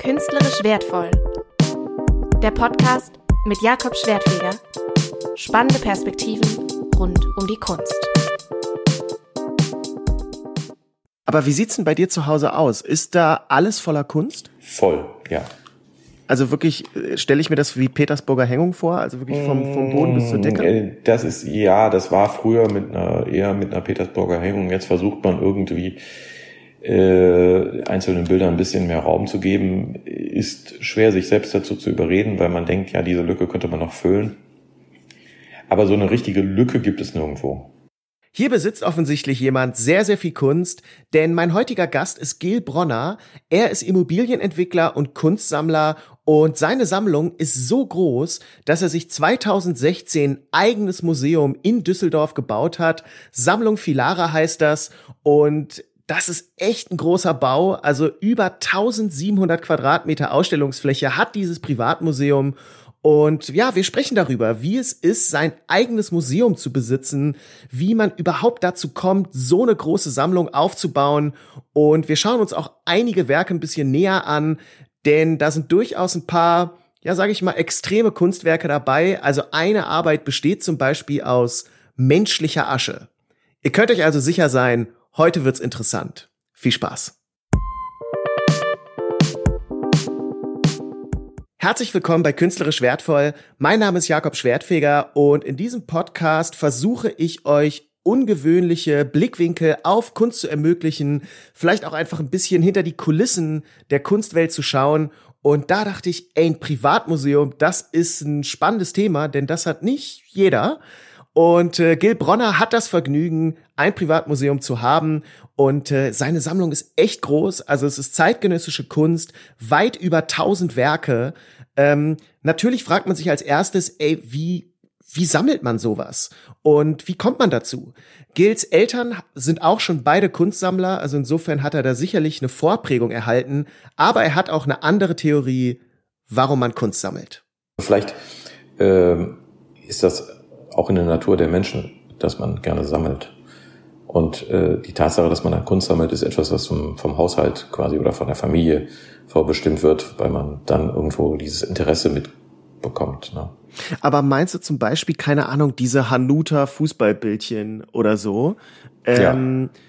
Künstlerisch wertvoll. Der Podcast mit Jakob Schwertfeger. Spannende Perspektiven rund um die Kunst. Aber wie sieht's denn bei dir zu Hause aus? Ist da alles voller Kunst? Voll, ja. Also wirklich, äh, stelle ich mir das wie Petersburger Hängung vor, also wirklich vom, vom Boden bis zur Decke? Äh, Das ist, ja, das war früher mit einer, eher mit einer Petersburger Hängung. Jetzt versucht man irgendwie äh, einzelnen Bildern ein bisschen mehr Raum zu geben. Ist schwer, sich selbst dazu zu überreden, weil man denkt, ja, diese Lücke könnte man noch füllen. Aber so eine richtige Lücke gibt es nirgendwo. Hier besitzt offensichtlich jemand sehr, sehr viel Kunst, denn mein heutiger Gast ist Gil Bronner. Er ist Immobilienentwickler und Kunstsammler und seine Sammlung ist so groß, dass er sich 2016 eigenes Museum in Düsseldorf gebaut hat. Sammlung Filara heißt das und das ist echt ein großer Bau, also über 1700 Quadratmeter Ausstellungsfläche hat dieses Privatmuseum und ja, wir sprechen darüber, wie es ist, sein eigenes Museum zu besitzen, wie man überhaupt dazu kommt, so eine große Sammlung aufzubauen. Und wir schauen uns auch einige Werke ein bisschen näher an, denn da sind durchaus ein paar, ja, sage ich mal, extreme Kunstwerke dabei. Also eine Arbeit besteht zum Beispiel aus menschlicher Asche. Ihr könnt euch also sicher sein, heute wird's interessant. Viel Spaß. Herzlich willkommen bei Künstlerisch Wertvoll. Mein Name ist Jakob Schwertfeger und in diesem Podcast versuche ich euch ungewöhnliche Blickwinkel auf Kunst zu ermöglichen, vielleicht auch einfach ein bisschen hinter die Kulissen der Kunstwelt zu schauen. Und da dachte ich, ey, ein Privatmuseum, das ist ein spannendes Thema, denn das hat nicht jeder. Und äh, Gil Bronner hat das Vergnügen, ein Privatmuseum zu haben. Und äh, seine Sammlung ist echt groß. Also es ist zeitgenössische Kunst, weit über 1000 Werke. Ähm, natürlich fragt man sich als erstes, ey, wie, wie sammelt man sowas? Und wie kommt man dazu? Gils Eltern sind auch schon beide Kunstsammler. Also insofern hat er da sicherlich eine Vorprägung erhalten. Aber er hat auch eine andere Theorie, warum man Kunst sammelt. Vielleicht ähm, ist das auch in der Natur der Menschen, dass man gerne sammelt. Und äh, die Tatsache, dass man dann Kunst sammelt, ist etwas, was vom, vom Haushalt quasi oder von der Familie vorbestimmt wird, weil man dann irgendwo dieses Interesse mitbekommt. Ne? Aber meinst du zum Beispiel, keine Ahnung, diese Hanuta Fußballbildchen oder so? Ähm, ja.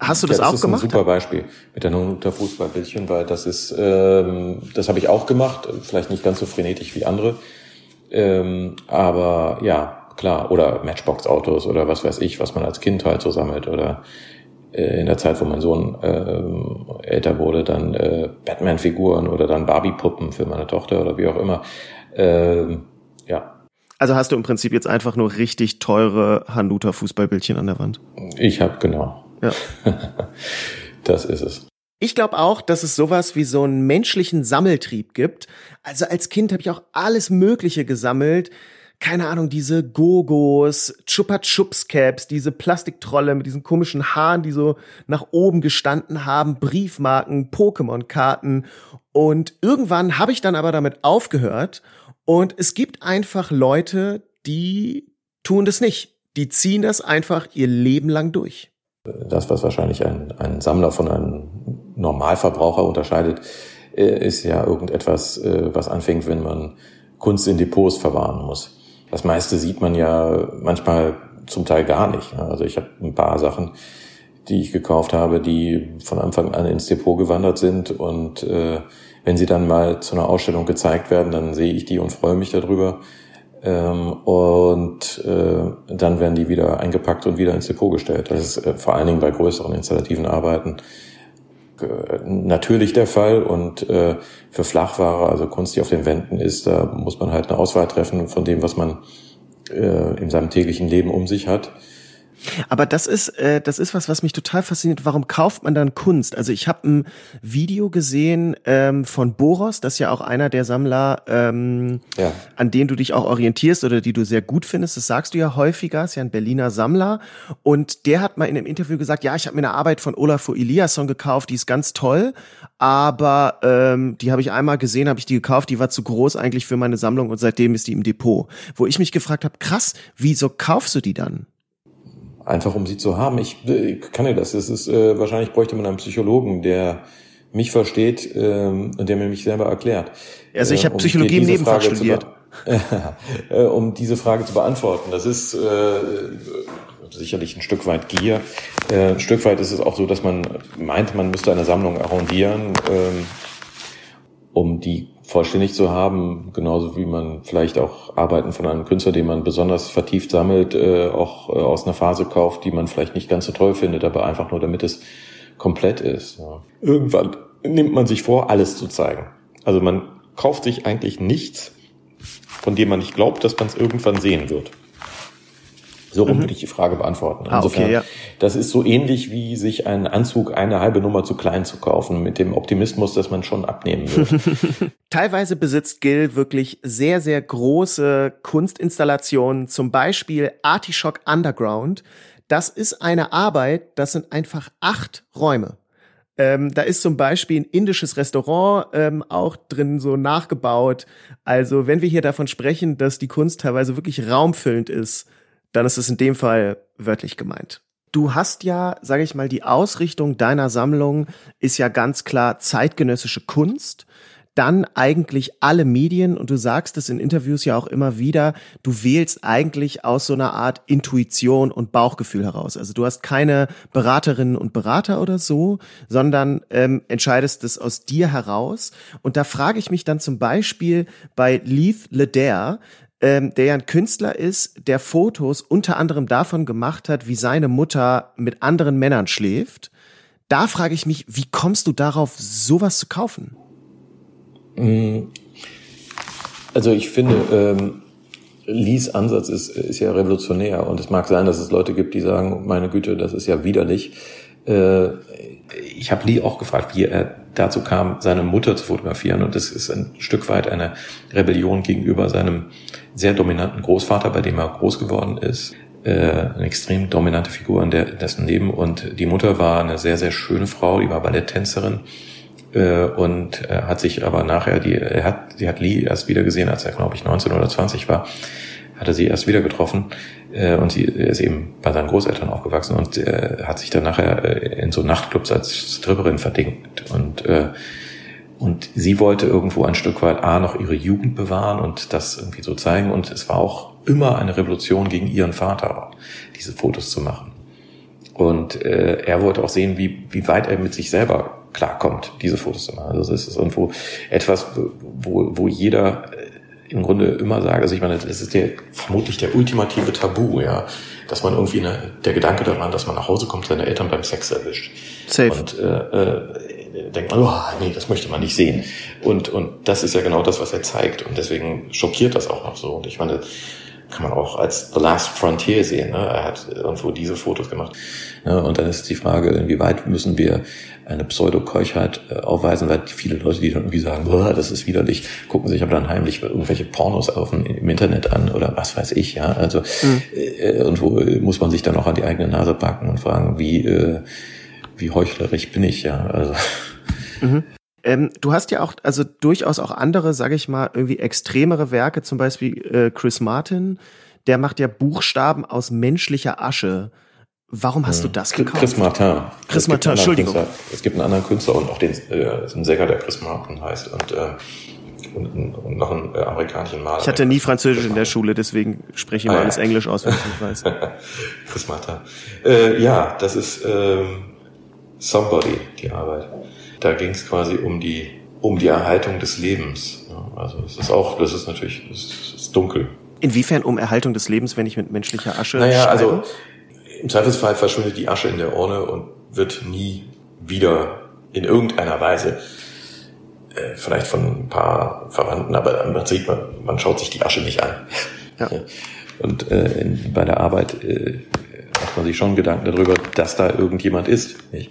Hast du das, ja, das auch ist gemacht? Ein super Beispiel mit der Hanuta Fußballbildchen, weil das ist, ähm, das habe ich auch gemacht, vielleicht nicht ganz so frenetisch wie andere, ähm, aber ja, klar, oder Matchbox-Autos oder was weiß ich, was man als Kind halt so sammelt oder äh, in der Zeit, wo mein Sohn äh, älter wurde, dann äh, Batman-Figuren oder dann Barbie-Puppen für meine Tochter oder wie auch immer. Äh, ja. Also hast du im Prinzip jetzt einfach nur richtig teure Hanuta Fußballbildchen an der Wand? Ich habe genau. Ja. das ist es. Ich glaube auch, dass es sowas wie so einen menschlichen Sammeltrieb gibt. Also als Kind habe ich auch alles Mögliche gesammelt keine Ahnung, diese Gogos, Chupa Chups Caps, diese Plastiktrolle mit diesen komischen Haaren, die so nach oben gestanden haben, Briefmarken, Pokémon-Karten. Und irgendwann habe ich dann aber damit aufgehört. Und es gibt einfach Leute, die tun das nicht. Die ziehen das einfach ihr Leben lang durch. Das, was wahrscheinlich ein, ein Sammler von einem Normalverbraucher unterscheidet, ist ja irgendetwas, was anfängt, wenn man Kunst in Depots verwahren muss. Das meiste sieht man ja manchmal zum Teil gar nicht. Also ich habe ein paar Sachen, die ich gekauft habe, die von Anfang an ins Depot gewandert sind. Und äh, wenn sie dann mal zu einer Ausstellung gezeigt werden, dann sehe ich die und freue mich darüber. Ähm, und äh, dann werden die wieder eingepackt und wieder ins Depot gestellt. Das ist äh, vor allen Dingen bei größeren installativen Arbeiten natürlich der Fall und äh, für Flachware, also Kunst, die auf den Wänden ist, da muss man halt eine Auswahl treffen von dem, was man äh, in seinem täglichen Leben um sich hat. Aber das ist, äh, das ist was, was mich total fasziniert. Warum kauft man dann Kunst? Also ich habe ein Video gesehen ähm, von Boros, das ist ja auch einer der Sammler, ähm, ja. an denen du dich auch orientierst oder die du sehr gut findest. Das sagst du ja häufiger, ist ja ein Berliner Sammler. Und der hat mal in einem Interview gesagt, ja, ich habe mir eine Arbeit von Olafur Eliasson gekauft, die ist ganz toll, aber ähm, die habe ich einmal gesehen, habe ich die gekauft, die war zu groß eigentlich für meine Sammlung und seitdem ist die im Depot. Wo ich mich gefragt habe, krass, wieso kaufst du die dann? Einfach um sie zu haben. Ich, ich kann ja das. Es ist äh, wahrscheinlich bräuchte man einen Psychologen, der mich versteht ähm, und der mir mich selber erklärt. Also ich habe äh, um Psychologie im Nebenfach studiert. Äh, um diese Frage zu beantworten. Das ist äh, sicherlich ein Stück weit Gier. Äh, ein Stück weit ist es auch so, dass man meint, man müsste eine Sammlung arrondieren, ähm, um die vollständig zu haben, genauso wie man vielleicht auch Arbeiten von einem Künstler, den man besonders vertieft sammelt, äh, auch äh, aus einer Phase kauft, die man vielleicht nicht ganz so toll findet, aber einfach nur damit es komplett ist. Ja. Irgendwann nimmt man sich vor, alles zu zeigen. Also man kauft sich eigentlich nichts, von dem man nicht glaubt, dass man es irgendwann sehen wird. So rum mhm. würde ich die Frage beantworten. Insofern, ah, okay, ja. das ist so ähnlich wie sich einen Anzug eine halbe Nummer zu klein zu kaufen, mit dem Optimismus, dass man schon abnehmen wird. Teilweise besitzt Gil wirklich sehr, sehr große Kunstinstallationen, zum Beispiel Artischock Underground. Das ist eine Arbeit, das sind einfach acht Räume. Ähm, da ist zum Beispiel ein indisches Restaurant ähm, auch drin so nachgebaut. Also wenn wir hier davon sprechen, dass die Kunst teilweise wirklich raumfüllend ist, dann ist es in dem Fall wörtlich gemeint. Du hast ja, sage ich mal, die Ausrichtung deiner Sammlung ist ja ganz klar zeitgenössische Kunst dann eigentlich alle Medien und du sagst es in Interviews ja auch immer wieder, du wählst eigentlich aus so einer Art Intuition und Bauchgefühl heraus. Also du hast keine Beraterinnen und Berater oder so, sondern ähm, entscheidest es aus dir heraus. Und da frage ich mich dann zum Beispiel bei Leith Leder, ähm, der ja ein Künstler ist, der Fotos unter anderem davon gemacht hat, wie seine Mutter mit anderen Männern schläft. Da frage ich mich, wie kommst du darauf, sowas zu kaufen? Mm. Also ich finde, ähm, Lees Ansatz ist, ist ja revolutionär und es mag sein, dass es Leute gibt, die sagen, meine Güte, das ist ja widerlich. Äh, ich habe Lee auch gefragt, wie er dazu kam, seine Mutter zu fotografieren und das ist ein Stück weit eine Rebellion gegenüber seinem sehr dominanten Großvater, bei dem er groß geworden ist. Äh, eine extrem dominante Figur in der, dessen Leben und die Mutter war eine sehr, sehr schöne Frau, die war Balletttänzerin äh, und äh, hat sich aber nachher, die, er hat, sie hat Lee erst wieder gesehen, als er, glaube ich, 19 oder 20 war, hat er sie erst wieder getroffen äh, und sie ist eben bei seinen Großeltern aufgewachsen und äh, hat sich dann nachher äh, in so Nachtclubs als Stripperin verdingt und äh, und sie wollte irgendwo ein Stück weit A noch ihre Jugend bewahren und das irgendwie so zeigen. Und es war auch immer eine Revolution gegen ihren Vater, diese Fotos zu machen. Und äh, er wollte auch sehen, wie, wie weit er mit sich selber klarkommt, diese Fotos zu machen. Also das ist irgendwo etwas, wo, wo jeder äh, im Grunde immer sagt, also ich meine, das ist der, vermutlich der ultimative Tabu, ja, dass man irgendwie eine, der Gedanke daran, dass man nach Hause kommt, seine Eltern beim Sex erwischt. Safe. Und äh, äh, denkt man, oh, nee, das möchte man nicht sehen. Und, und das ist ja genau das, was er zeigt. Und deswegen schockiert das auch noch so. Und ich meine, kann man auch als The Last Frontier sehen. Ne? Er hat irgendwo diese Fotos gemacht. Ne? Und dann ist die Frage, inwieweit müssen wir eine Pseudo-Keuchheit äh, aufweisen, weil viele Leute, die dann irgendwie sagen, Boah, das ist widerlich, gucken sich aber dann heimlich irgendwelche Pornos auf dem, im Internet an oder was weiß ich, ja. Also mhm. äh, irgendwo muss man sich dann auch an die eigene Nase packen und fragen, wie, äh, wie heuchlerisch bin ich, ja. Also. Mhm. Ähm, du hast ja auch, also durchaus auch andere, sage ich mal, irgendwie extremere Werke, zum Beispiel äh, Chris Martin, der macht ja Buchstaben aus menschlicher Asche. Warum hast du hm. das gekauft? Chris Martin. Chris Martin, Entschuldigung. Künstler. Es gibt einen anderen Künstler und auch den, äh, einen Sänger, der Chris Martin heißt und, äh, und, und noch einen äh, amerikanischen Maler. Ich hatte nie Französisch in der Schule, deswegen spreche ich ah, mal ja. alles Englisch aus, wenn ich nicht weiß. Chris Martin. Äh, ja, das ist äh, Somebody, die Arbeit da ging es quasi um die, um die Erhaltung des Lebens. Also es ist auch, das ist natürlich, es ist dunkel. Inwiefern um Erhaltung des Lebens, wenn ich mit menschlicher Asche Naja, schreibe? also im Zweifelsfall verschwindet die Asche in der Urne und wird nie wieder in irgendeiner Weise äh, vielleicht von ein paar Verwandten, aber man sieht, man, man schaut sich die Asche nicht an. Ja. Und äh, bei der Arbeit äh, macht man sich schon Gedanken darüber, dass da irgendjemand ist. Nicht?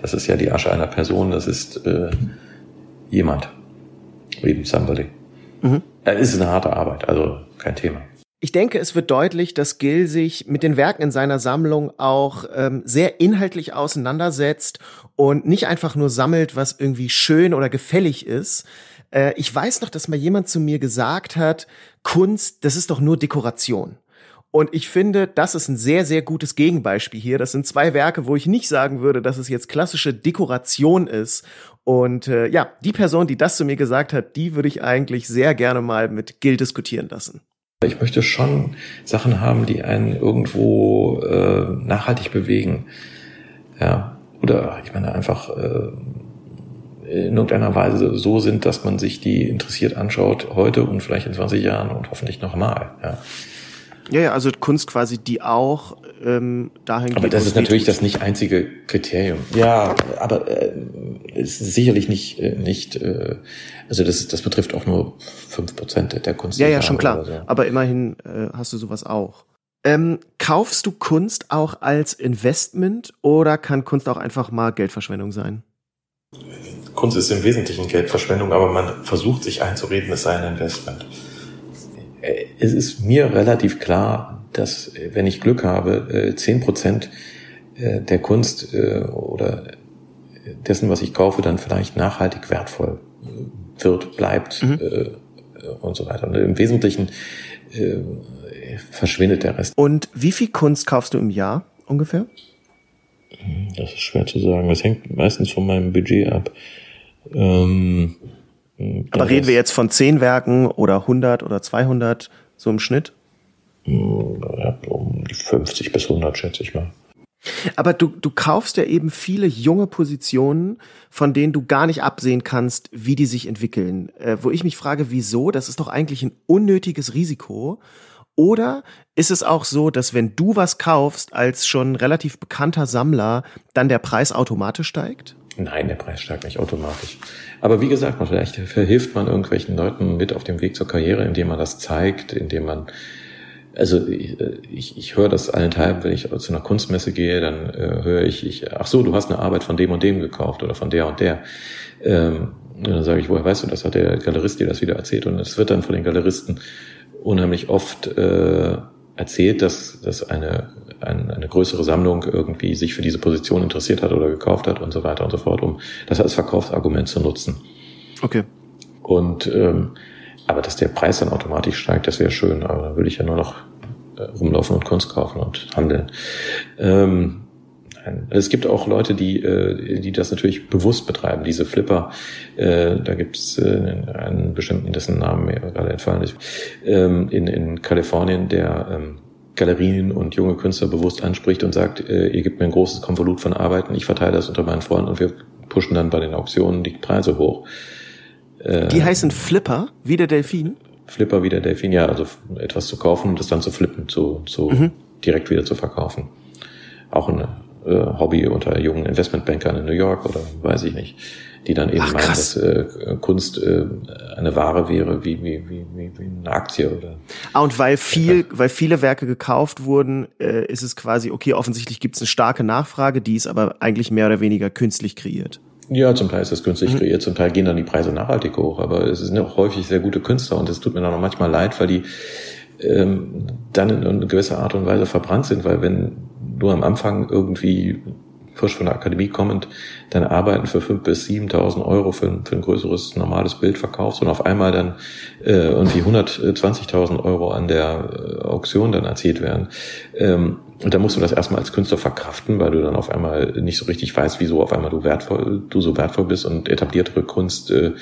Das ist ja die Asche einer Person, das ist äh, jemand. Eben somebody. Mhm. Das ist eine harte Arbeit, also kein Thema. Ich denke, es wird deutlich, dass Gil sich mit den Werken in seiner Sammlung auch ähm, sehr inhaltlich auseinandersetzt und nicht einfach nur sammelt, was irgendwie schön oder gefällig ist. Äh, ich weiß noch, dass mal jemand zu mir gesagt hat, Kunst, das ist doch nur Dekoration. Und ich finde, das ist ein sehr, sehr gutes Gegenbeispiel hier. Das sind zwei Werke, wo ich nicht sagen würde, dass es jetzt klassische Dekoration ist. Und äh, ja, die Person, die das zu mir gesagt hat, die würde ich eigentlich sehr gerne mal mit Gil diskutieren lassen. Ich möchte schon Sachen haben, die einen irgendwo äh, nachhaltig bewegen. Ja. Oder ich meine einfach äh, in irgendeiner Weise so sind, dass man sich die interessiert anschaut heute und vielleicht in 20 Jahren und hoffentlich nochmal. Ja. Ja, ja, also Kunst quasi, die auch ähm, dahin Aber das ist natürlich das nicht einzige Kriterium. Ja, aber äh, ist sicherlich nicht, äh, nicht äh, also das, das betrifft auch nur fünf Prozent der Kunst. Ja, ja, schon klar. So. Aber immerhin äh, hast du sowas auch. Ähm, kaufst du Kunst auch als Investment oder kann Kunst auch einfach mal Geldverschwendung sein? Kunst ist im Wesentlichen Geldverschwendung, aber man versucht sich einzureden, es sei ein Investment. Äh, es ist mir relativ klar, dass äh, wenn ich Glück habe, zehn Prozent äh, der Kunst oder dessen, was ich kaufe, dann vielleicht nachhaltig wertvoll wird, bleibt mhm. und so weiter. Und im Wesentlichen verschwindet der Rest. Und wie viel Kunst kaufst du im Jahr ungefähr? Das ist schwer zu sagen. Das hängt meistens von meinem Budget ab. Ähm, aber reden wir jetzt von 10 Werken oder 100 oder 200 so im Schnitt? Ja, um die 50 bis 100 schätze ich mal. Aber du, du kaufst ja eben viele junge Positionen, von denen du gar nicht absehen kannst, wie die sich entwickeln. Äh, wo ich mich frage, wieso? Das ist doch eigentlich ein unnötiges Risiko. Oder ist es auch so, dass wenn du was kaufst als schon relativ bekannter Sammler, dann der Preis automatisch steigt? Nein, der Preis steigt nicht automatisch. Aber wie gesagt, vielleicht verhilft man irgendwelchen Leuten mit auf dem Weg zur Karriere, indem man das zeigt, indem man also ich, ich höre das allenthalben, wenn ich zu einer Kunstmesse gehe, dann äh, höre ich, ich, ach so, du hast eine Arbeit von dem und dem gekauft oder von der und der. Ähm, und dann sage ich, woher weißt du das? Hat der Galerist dir das wieder erzählt? Und es wird dann von den Galeristen unheimlich oft äh, erzählt, dass, dass eine, eine, eine größere Sammlung irgendwie sich für diese Position interessiert hat oder gekauft hat und so weiter und so fort, um das als Verkaufsargument zu nutzen. Okay. Und ähm, aber dass der Preis dann automatisch steigt, das wäre schön, aber dann würde ich ja nur noch äh, rumlaufen und Kunst kaufen und handeln. Ähm, es gibt auch Leute, die, äh, die das natürlich bewusst betreiben, diese Flipper. Äh, da gibt es äh, einen bestimmten, dessen Namen mir gerade entfallen ist, ähm, in, in Kalifornien, der ähm, Galerien und junge Künstler bewusst anspricht und sagt, ihr gebt mir ein großes Konvolut von Arbeiten, ich verteile das unter meinen Freunden und wir pushen dann bei den Auktionen die Preise hoch. Die heißen Flipper, wie der Delfin? Flipper wie der Delfin, ja, also etwas zu kaufen und es dann zu flippen, zu, zu mhm. direkt wieder zu verkaufen. Auch eine äh, Hobby unter jungen Investmentbankern in New York oder weiß ich nicht, die dann eben Ach, meinen, dass äh, Kunst äh, eine Ware wäre wie, wie, wie, wie, wie eine Aktie oder. Ah, und weil viel, weil viele Werke gekauft wurden, äh, ist es quasi, okay, offensichtlich gibt es eine starke Nachfrage, die ist aber eigentlich mehr oder weniger künstlich kreiert. Ja, zum Teil ist das künstlich mhm. kreiert, zum Teil gehen dann die Preise nachhaltig hoch, aber es sind auch häufig sehr gute Künstler und es tut mir dann auch manchmal leid, weil die ähm, dann in, gewisser Art und Weise verbrannt sind, weil wenn nur am Anfang irgendwie frisch von der Akademie kommend dann Arbeiten für fünf bis siebentausend Euro für ein, für ein größeres normales Bild verkaufst und auf einmal dann äh, irgendwie 120.000 Euro an der äh, Auktion dann erzielt werden. Ähm, und dann musst du das erstmal als Künstler verkraften, weil du dann auf einmal nicht so richtig weißt, wieso auf einmal du wertvoll, du so wertvoll bist und etabliertere Kunst äh,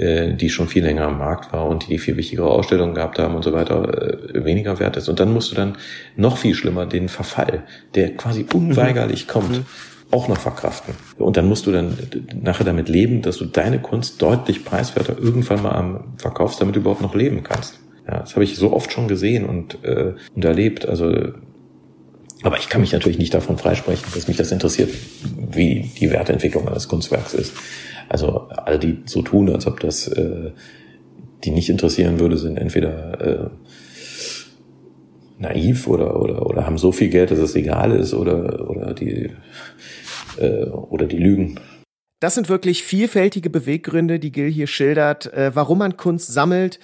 äh, die schon viel länger am Markt war und die viel wichtigere Ausstellungen gehabt haben und so weiter, äh, weniger wert ist. Und dann musst du dann noch viel schlimmer den Verfall, der quasi unweigerlich mhm. kommt, mhm. auch noch verkraften. Und dann musst du dann nachher damit leben, dass du deine Kunst deutlich preiswerter irgendwann mal am verkaufst, damit du überhaupt noch leben kannst. Ja, das habe ich so oft schon gesehen und, äh, und erlebt. Also aber ich kann mich natürlich nicht davon freisprechen, dass mich das interessiert, wie die Wertentwicklung eines Kunstwerks ist. Also alle, die so tun, als ob das äh, die nicht interessieren würde, sind entweder äh, naiv oder, oder, oder haben so viel Geld, dass es egal ist oder, oder die äh, oder die lügen. Das sind wirklich vielfältige Beweggründe, die Gil hier schildert, äh, warum man Kunst sammelt.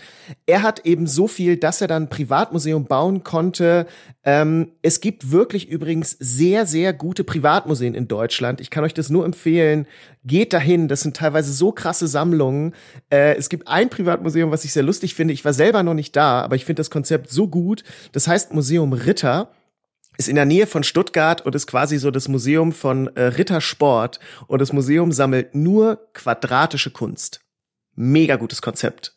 Er hat eben so viel, dass er dann ein Privatmuseum bauen konnte. Ähm, es gibt wirklich übrigens sehr, sehr gute Privatmuseen in Deutschland. Ich kann euch das nur empfehlen. Geht dahin. Das sind teilweise so krasse Sammlungen. Äh, es gibt ein Privatmuseum, was ich sehr lustig finde. Ich war selber noch nicht da, aber ich finde das Konzept so gut. Das heißt Museum Ritter ist in der Nähe von Stuttgart und ist quasi so das Museum von äh, Rittersport und das Museum sammelt nur quadratische Kunst. Mega gutes Konzept.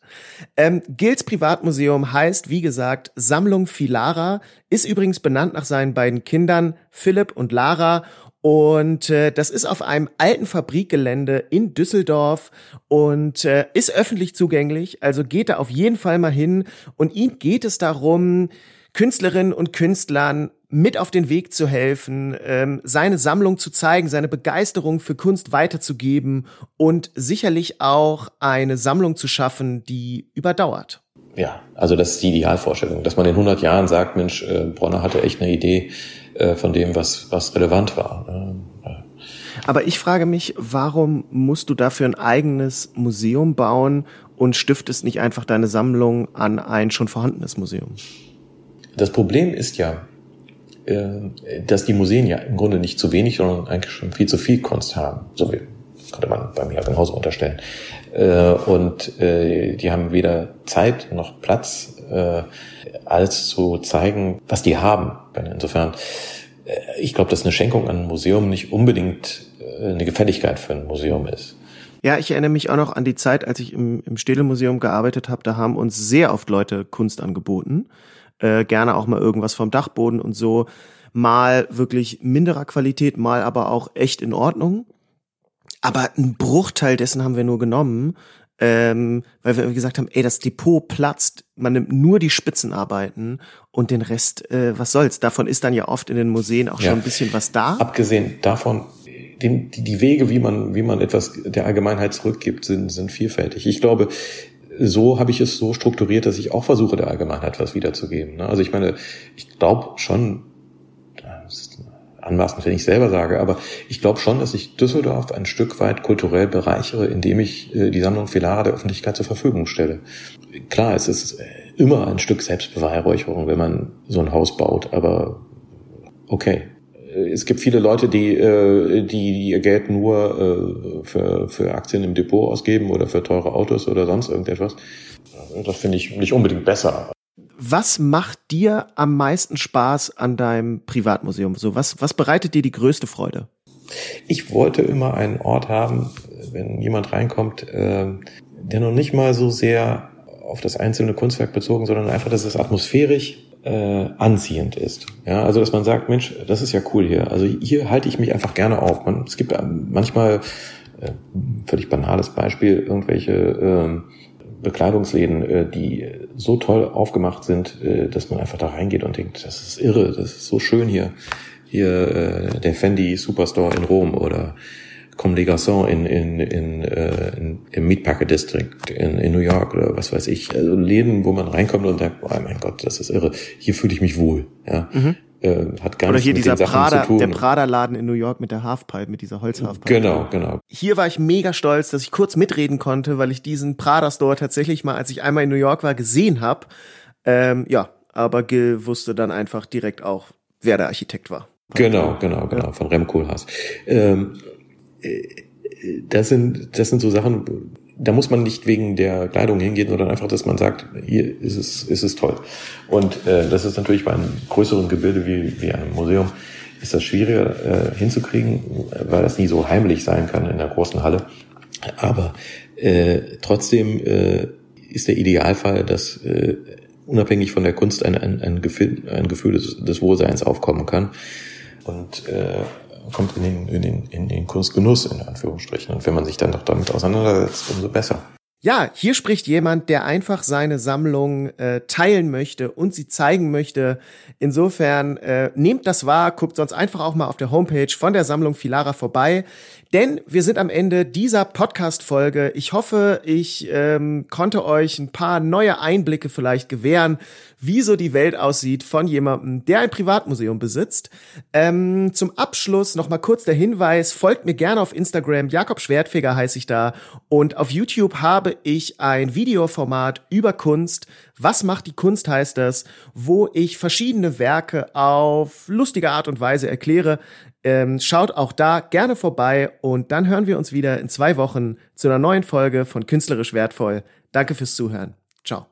Ähm, Gils Privatmuseum heißt, wie gesagt, Sammlung Filara, ist übrigens benannt nach seinen beiden Kindern Philipp und Lara und äh, das ist auf einem alten Fabrikgelände in Düsseldorf und äh, ist öffentlich zugänglich. Also geht da auf jeden Fall mal hin. Und ihm geht es darum, Künstlerinnen und Künstlern mit auf den Weg zu helfen, ähm, seine Sammlung zu zeigen, seine Begeisterung für Kunst weiterzugeben und sicherlich auch eine Sammlung zu schaffen, die überdauert. Ja, also das ist die Idealvorstellung, dass man in 100 Jahren sagt, Mensch, äh, Bronner hatte echt eine Idee äh, von dem, was, was relevant war. Ne? Aber ich frage mich, warum musst du dafür ein eigenes Museum bauen und stiftest nicht einfach deine Sammlung an ein schon vorhandenes Museum? Das Problem ist ja, dass die Museen ja im Grunde nicht zu wenig, sondern eigentlich schon viel zu viel Kunst haben. So wie könnte man bei mir genauso unterstellen. Äh, und äh, die haben weder Zeit noch Platz, als zu zeigen, was die haben. Insofern, ich glaube, dass eine Schenkung an ein Museum nicht unbedingt eine Gefälligkeit für ein Museum ist. Ja, ich erinnere mich auch noch an die Zeit, als ich im, im Städel-Museum gearbeitet habe. Da haben uns sehr oft Leute Kunst angeboten äh, gerne auch mal irgendwas vom Dachboden und so. Mal wirklich minderer Qualität, mal aber auch echt in Ordnung. Aber ein Bruchteil dessen haben wir nur genommen, ähm, weil wir gesagt haben, ey, das Depot platzt, man nimmt nur die Spitzenarbeiten und den Rest, äh, was soll's. Davon ist dann ja oft in den Museen auch ja. schon ein bisschen was da. Abgesehen davon, die, die Wege, wie man, wie man etwas der Allgemeinheit zurückgibt, sind, sind vielfältig. Ich glaube, so habe ich es so strukturiert, dass ich auch versuche, der Allgemeinheit was wiederzugeben. Ne? Also ich meine, ich glaube schon, das ist anmaßend, wenn ich selber sage, aber ich glaube schon, dass ich Düsseldorf ein Stück weit kulturell bereichere, indem ich äh, die Sammlung Filare der Öffentlichkeit zur Verfügung stelle. Klar, es ist immer ein Stück Selbstbeweihräucherung, wenn man so ein Haus baut, aber okay, äh, es gibt viele Leute, die, äh, die ihr Geld nur äh, für, für Aktien im Depot ausgeben oder für teure Autos oder sonst irgendetwas. Das finde ich nicht unbedingt besser. Was macht dir am meisten Spaß an deinem Privatmuseum? So, was, was bereitet dir die größte Freude? Ich wollte immer einen Ort haben, wenn jemand reinkommt, der noch nicht mal so sehr auf das einzelne Kunstwerk bezogen, sondern einfach, dass es atmosphärisch äh, anziehend ist. Ja, also dass man sagt, Mensch, das ist ja cool hier. Also hier halte ich mich einfach gerne auf. Man, es gibt manchmal äh, völlig banales Beispiel irgendwelche äh, Bekleidungsläden, äh, die so toll aufgemacht sind, äh, dass man einfach da reingeht und denkt, das ist irre, das ist so schön hier. Hier äh, der Fendi Superstore in Rom oder Comme des Garçons in, in, in, äh, in, im Meatpacker District in, in New York oder was weiß ich. Also Läden, wo man reinkommt und sagt, oh mein Gott, das ist irre. Hier fühle ich mich wohl. Ja. Mhm. Äh, hat gar Oder hier dieser Prada, der Prada-Laden in New York mit der Halfpipe, mit dieser Holzhalfpipe. Genau, genau. Hier war ich mega stolz, dass ich kurz mitreden konnte, weil ich diesen Prada-Store tatsächlich mal, als ich einmal in New York war, gesehen habe. Ähm, ja, aber Gil wusste dann einfach direkt auch, wer der Architekt war. Genau, genau, genau, von Rem Koolhaas. Ähm, das sind, das sind so Sachen, da muss man nicht wegen der Kleidung hingehen, sondern einfach, dass man sagt, hier ist es, ist es toll. Und äh, das ist natürlich bei einem größeren Gebilde wie, wie einem Museum, ist das schwieriger äh, hinzukriegen, weil das nie so heimlich sein kann in der großen Halle. Aber äh, trotzdem äh, ist der Idealfall, dass äh, unabhängig von der Kunst ein, ein, ein Gefühl, ein Gefühl des, des Wohlseins aufkommen kann. Und äh, kommt in den, in den, in den Kunstgenuss, in Anführungsstrichen. Und wenn man sich dann doch damit auseinandersetzt, umso besser. Ja, hier spricht jemand, der einfach seine Sammlung äh, teilen möchte und sie zeigen möchte. Insofern äh, nehmt das wahr, guckt sonst einfach auch mal auf der Homepage von der Sammlung Filara vorbei. Denn wir sind am Ende dieser Podcast-Folge. Ich hoffe, ich ähm, konnte euch ein paar neue Einblicke vielleicht gewähren, wie so die Welt aussieht von jemandem, der ein Privatmuseum besitzt. Ähm, zum Abschluss noch mal kurz der Hinweis, folgt mir gerne auf Instagram, Jakob Schwertfeger heiße ich da. Und auf YouTube habe ich ein Videoformat über Kunst. Was macht die Kunst heißt das, wo ich verschiedene Werke auf lustige Art und Weise erkläre. Ähm, schaut auch da gerne vorbei und dann hören wir uns wieder in zwei Wochen zu einer neuen Folge von Künstlerisch Wertvoll. Danke fürs Zuhören. Ciao.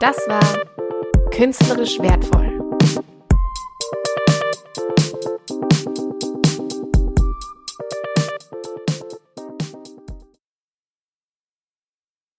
Das war Künstlerisch Wertvoll